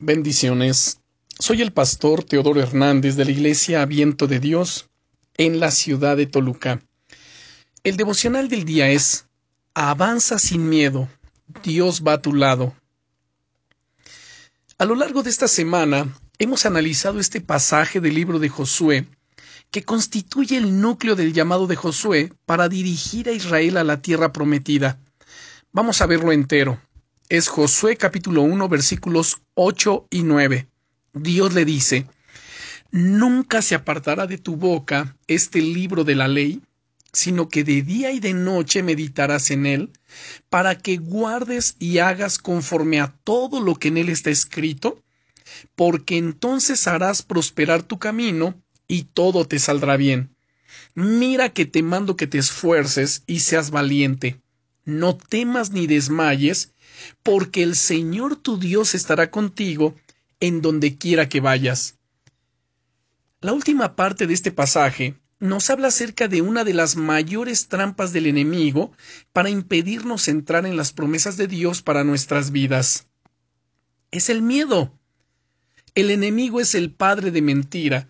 Bendiciones. Soy el pastor Teodoro Hernández de la Iglesia Viento de Dios en la ciudad de Toluca. El devocional del día es Avanza sin miedo, Dios va a tu lado. A lo largo de esta semana hemos analizado este pasaje del libro de Josué, que constituye el núcleo del llamado de Josué para dirigir a Israel a la tierra prometida. Vamos a verlo entero es Josué capítulo 1 versículos 8 y 9. Dios le dice, Nunca se apartará de tu boca este libro de la ley, sino que de día y de noche meditarás en él, para que guardes y hagas conforme a todo lo que en él está escrito, porque entonces harás prosperar tu camino y todo te saldrá bien. Mira que te mando que te esfuerces y seas valiente. No temas ni desmayes, porque el Señor tu Dios estará contigo en donde quiera que vayas. La última parte de este pasaje nos habla acerca de una de las mayores trampas del enemigo para impedirnos entrar en las promesas de Dios para nuestras vidas. Es el miedo. El enemigo es el padre de mentira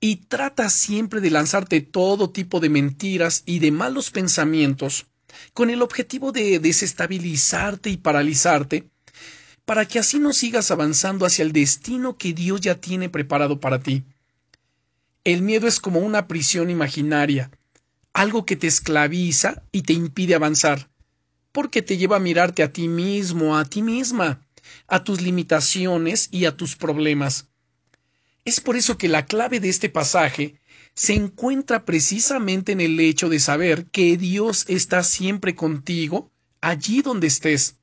y trata siempre de lanzarte todo tipo de mentiras y de malos pensamientos con el objetivo de desestabilizarte y paralizarte, para que así no sigas avanzando hacia el destino que Dios ya tiene preparado para ti. El miedo es como una prisión imaginaria, algo que te esclaviza y te impide avanzar, porque te lleva a mirarte a ti mismo, a ti misma, a tus limitaciones y a tus problemas. Es por eso que la clave de este pasaje se encuentra precisamente en el hecho de saber que Dios está siempre contigo, allí donde estés.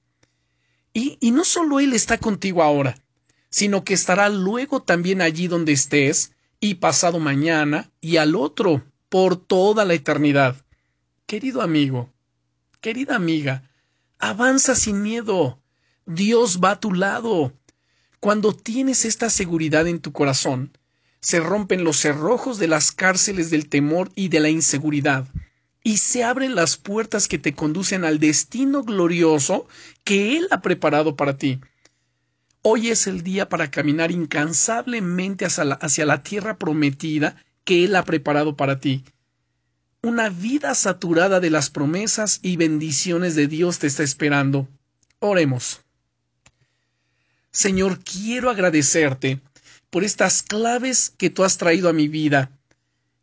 Y, no solo Él está contigo ahora, sino que estará luego también allí donde estés, y pasado mañana, y al otro, por toda la eternidad. Querido amigo, querida amiga, avanza sin miedo. Dios va a tu lado. Cuando tienes esta seguridad en tu corazón, se rompen los cerrojos de las cárceles del temor y de la inseguridad, y se abren las puertas que te conducen al destino glorioso que Él ha preparado para ti. Hoy es el día para caminar incansablemente hacia la, tierra prometida que Él ha preparado para ti. Una vida saturada de las promesas y bendiciones de Dios te está esperando. Oremos. Señor, quiero agradecerte por estas claves que tú has traído a mi vida,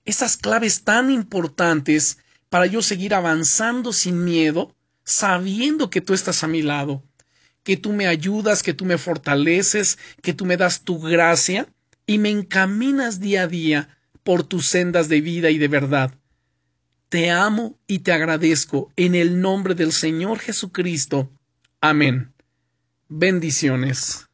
estas claves tan importantes para yo seguir avanzando sin miedo, sabiendo que tú estás a mi lado, que tú me ayudas, que tú me fortaleces, que tú me das tu gracia y me encaminas día a día por tus sendas de vida y de verdad. Te amo y te agradezco en el nombre del Señor Jesucristo. Amén. Bendiciones.